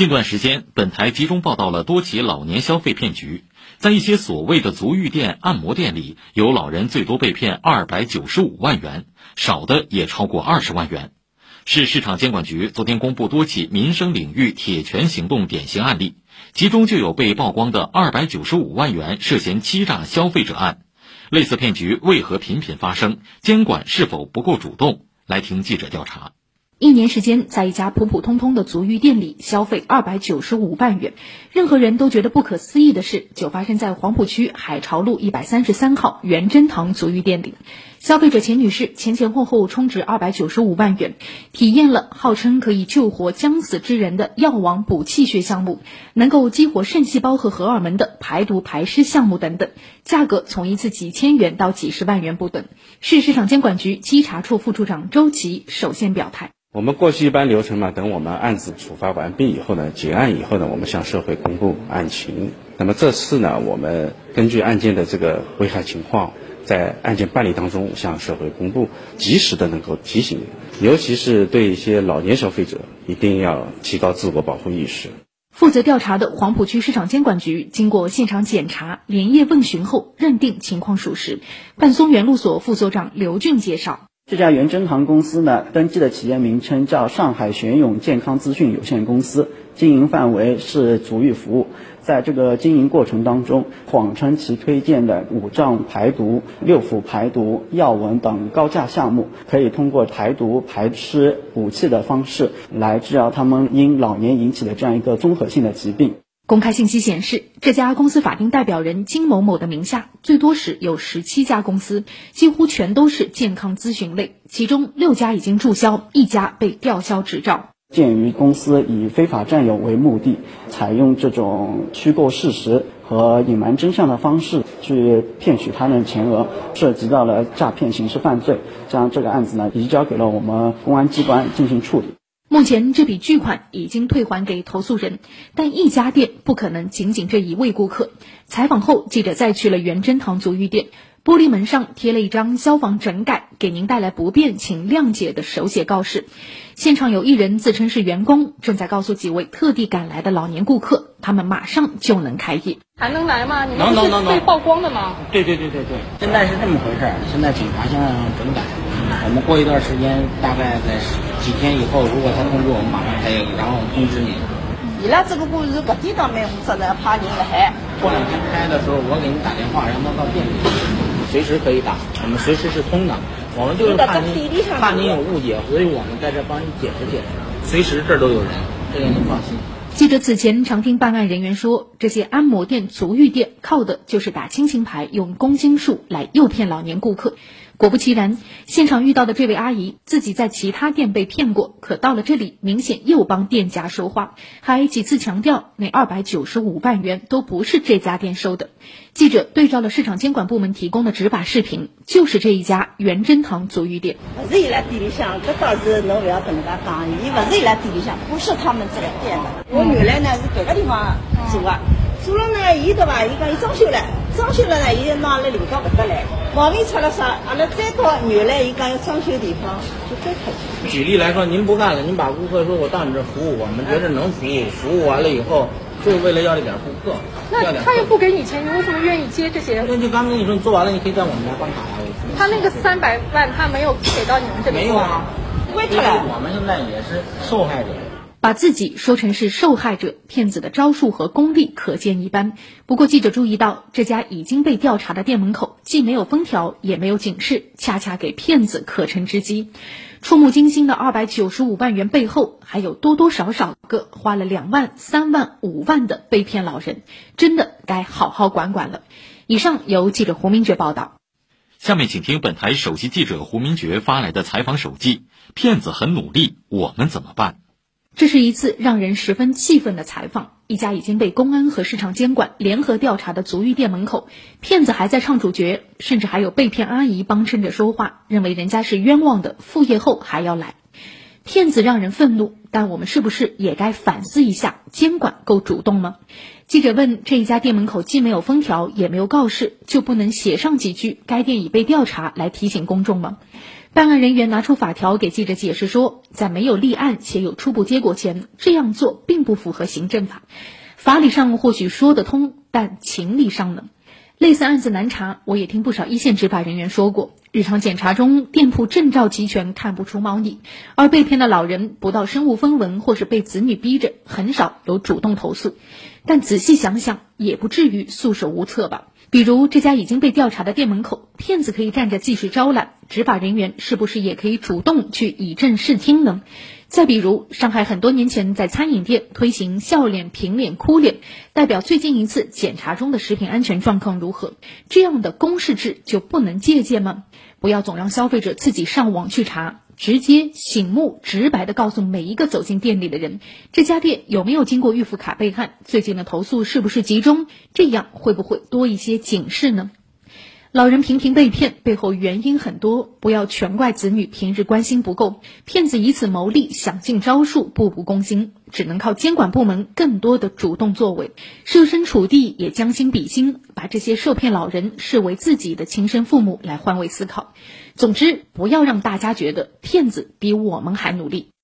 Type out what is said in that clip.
近段时间，本台集中报道了多起老年消费骗局。在一些所谓的足浴店、按摩店里，有老人最多被骗二百九十五万元，少的也超过二十万元。市市场监管局昨天公布多起民生领域铁拳行动典型案例，其中就有被曝光的二百九十五万元涉嫌欺诈消费者案。类似骗局为何频频发生？监管是否不够主动？来听记者调查。一年时间，在一家普普通通的足浴店里消费二百九十五万元，任何人都觉得不可思议的事，就发生在黄浦区海潮路一百三十三号元珍堂足浴店里。消费者钱女士前前后后充值二百九十五万元，体验了号称可以救活将死之人的药王补气血项目，能够激活肾细胞和荷尔蒙的排毒排湿项目等等，价格从一次几千元到几十万元不等。市市场监管局稽查处副处长周琦首先表态。我们过去一般流程嘛，等我们案子处罚完毕以后呢，结案以后呢，我们向社会公布案情。那么这次呢，我们根据案件的这个危害情况，在案件办理当中向社会公布，及时的能够提醒，尤其是对一些老年消费者，一定要提高自我保护意识。负责调查的黄浦区市场监管局经过现场检查、连夜问询后，认定情况属实。半松园路所副所长刘俊介绍。这家元珍堂公司呢，登记的企业名称叫上海玄永健康资讯有限公司，经营范围是足浴服务。在这个经营过程当中，谎称其推荐的五脏排毒、六腑排毒、药文等高价项目，可以通过排毒、排湿、补气的方式来治疗他们因老年引起的这样一个综合性的疾病。公开信息显示，这家公司法定代表人金某某的名下最多时有十七家公司，几乎全都是健康咨询类，其中六家已经注销，一家被吊销执照。鉴于公司以非法占有为目的，采用这种虚构事实和隐瞒真相的方式去骗取他人钱额，涉及到了诈骗刑事犯罪，将这个案子呢移交给了我们公安机关进行处理。目前这笔巨款已经退还给投诉人，但一家店不可能仅仅这一位顾客。采访后，记者再去了元珍堂足浴店，玻璃门上贴了一张消防整改给您带来不便，请谅解的手写告示。现场有一人自称是员工，正在告诉几位特地赶来的老年顾客，他们马上就能开业。还能来吗？你们是被曝光的吗？对对对对对，现在是这么回事儿。现在警察现在整改，我们过一段时间，大概在几天以后，如果他通知我们，马上开业，然后通知你。伊拉这个故事搿点倒没负责任，怕人来害。过两天开的时候，我给你打电话，让他到店里，随时可以打，我们随时是通的。我们就是怕您怕您有误解，所以我们在这帮你解释解释，随时这儿都有人，这个您放心。记者此前常听办案人员说，这些按摩店、足浴店靠的就是打亲情牌，用公斤数来诱骗老年顾客。果不其然，现场遇到的这位阿姨自己在其他店被骗过，可到了这里，明显又帮店家说话，还几次强调那二百九十五万元都不是这家店收的。记者对照了市场监管部门提供的执法视频，就是这一家元珍堂足浴店。不是伊拉店里向，这倒是侬不要跟人家讲，伊不是伊拉店里向，不是他们这个店的。我原来呢是别个地方做的。做了呢，伊对伐？伊讲伊装修了，装修了呢，伊拿了领导搿搭来，毛病出了啥？阿拉再到原来伊讲要装修地方，就再退。举例来说，您不干了，您把顾客说我到你这服务，我们觉得能服务，服务完了以后，就是为了要这点顾客。那他又不给你钱，你为什么愿意接这些？那就刚跟你说，你做完了，你可以在我们家办卡呀。他那个三百万，他没有给到你们这边。没有啊，为什么？我们现在也是受害者。把自己说成是受害者，骗子的招数和功力可见一斑。不过，记者注意到，这家已经被调查的店门口既没有封条，也没有警示，恰恰给骗子可乘之机。触目惊心的二百九十五万元背后，还有多多少少个花了两万、三万、五万的被骗老人，真的该好好管管了。以上由记者胡明珏报道。下面请听本台首席记者胡明珏发来的采访手记：骗子很努力，我们怎么办？这是一次让人十分气愤的采访。一家已经被公安和市场监管联合调查的足浴店门口，骗子还在唱主角，甚至还有被骗阿姨帮衬着说话，认为人家是冤枉的，复业后还要来。骗子让人愤怒，但我们是不是也该反思一下，监管够主动吗？记者问：这一家店门口既没有封条，也没有告示，就不能写上几句“该店已被调查”来提醒公众吗？办案人员拿出法条给记者解释说，在没有立案且有初步结果前，这样做并不符合行政法。法理上或许说得通，但情理上呢？类似案子难查，我也听不少一线执法人员说过。日常检查中，店铺证照齐全，看不出猫腻；而被骗的老人不到身无分文，或是被子女逼着，很少有主动投诉。但仔细想想，也不至于束手无策吧？比如这家已经被调查的店门口，骗子可以站着继续招揽，执法人员是不是也可以主动去以正视听呢？再比如，上海很多年前在餐饮店推行笑脸、平脸、哭脸，代表最近一次检查中的食品安全状况如何？这样的公示制就不能借鉴吗？不要总让消费者自己上网去查。直接、醒目、直白地告诉每一个走进店里的人，这家店有没有经过预付卡备案？最近的投诉是不是集中？这样会不会多一些警示呢？老人频频被骗，背后原因很多，不要全怪子女平日关心不够，骗子以此牟利，想尽招数，步步攻心，只能靠监管部门更多的主动作为，设身处地，也将心比心，把这些受骗老人视为自己的亲生父母来换位思考。总之，不要让大家觉得骗子比我们还努力。